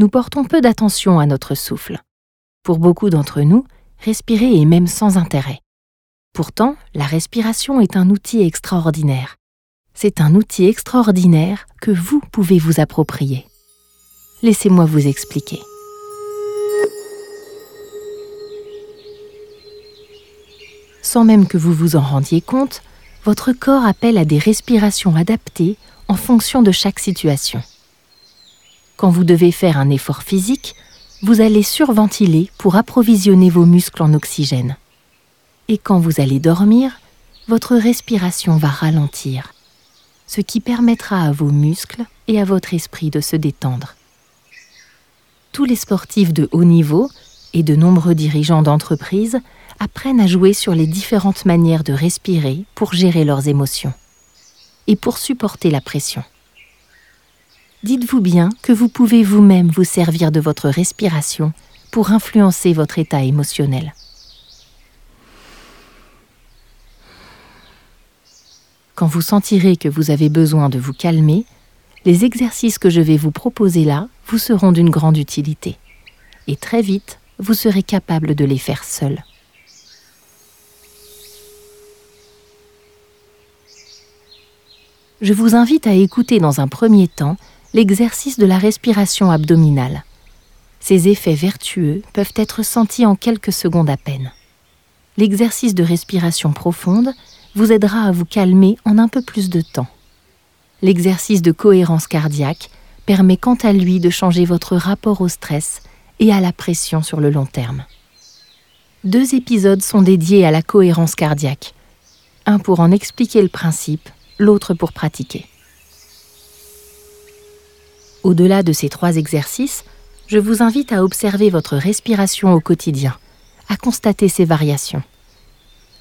nous portons peu d'attention à notre souffle. Pour beaucoup d'entre nous, respirer est même sans intérêt. Pourtant, la respiration est un outil extraordinaire. C'est un outil extraordinaire que vous pouvez vous approprier. Laissez-moi vous expliquer. Sans même que vous vous en rendiez compte, votre corps appelle à des respirations adaptées en fonction de chaque situation. Quand vous devez faire un effort physique, vous allez surventiler pour approvisionner vos muscles en oxygène. Et quand vous allez dormir, votre respiration va ralentir, ce qui permettra à vos muscles et à votre esprit de se détendre. Tous les sportifs de haut niveau et de nombreux dirigeants d'entreprise apprennent à jouer sur les différentes manières de respirer pour gérer leurs émotions et pour supporter la pression. Dites-vous bien que vous pouvez vous-même vous servir de votre respiration pour influencer votre état émotionnel. Quand vous sentirez que vous avez besoin de vous calmer, les exercices que je vais vous proposer là vous seront d'une grande utilité. Et très vite, vous serez capable de les faire seul. Je vous invite à écouter dans un premier temps l'exercice de la respiration abdominale. Ses effets vertueux peuvent être sentis en quelques secondes à peine. L'exercice de respiration profonde vous aidera à vous calmer en un peu plus de temps. L'exercice de cohérence cardiaque permet quant à lui de changer votre rapport au stress et à la pression sur le long terme. Deux épisodes sont dédiés à la cohérence cardiaque, un pour en expliquer le principe l'autre pour pratiquer. Au-delà de ces trois exercices, je vous invite à observer votre respiration au quotidien, à constater ses variations.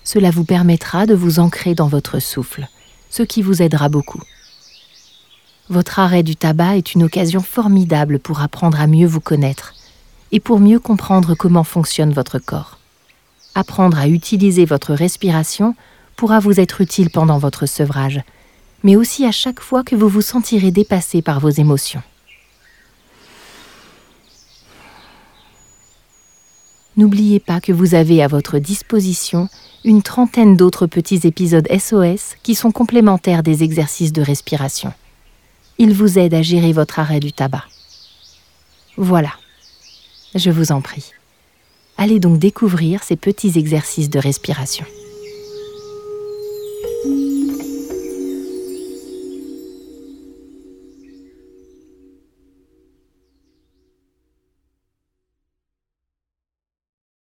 Cela vous permettra de vous ancrer dans votre souffle, ce qui vous aidera beaucoup. Votre arrêt du tabac est une occasion formidable pour apprendre à mieux vous connaître et pour mieux comprendre comment fonctionne votre corps. Apprendre à utiliser votre respiration pourra vous être utile pendant votre sevrage, mais aussi à chaque fois que vous vous sentirez dépassé par vos émotions. N'oubliez pas que vous avez à votre disposition une trentaine d'autres petits épisodes SOS qui sont complémentaires des exercices de respiration. Ils vous aident à gérer votre arrêt du tabac. Voilà, je vous en prie. Allez donc découvrir ces petits exercices de respiration.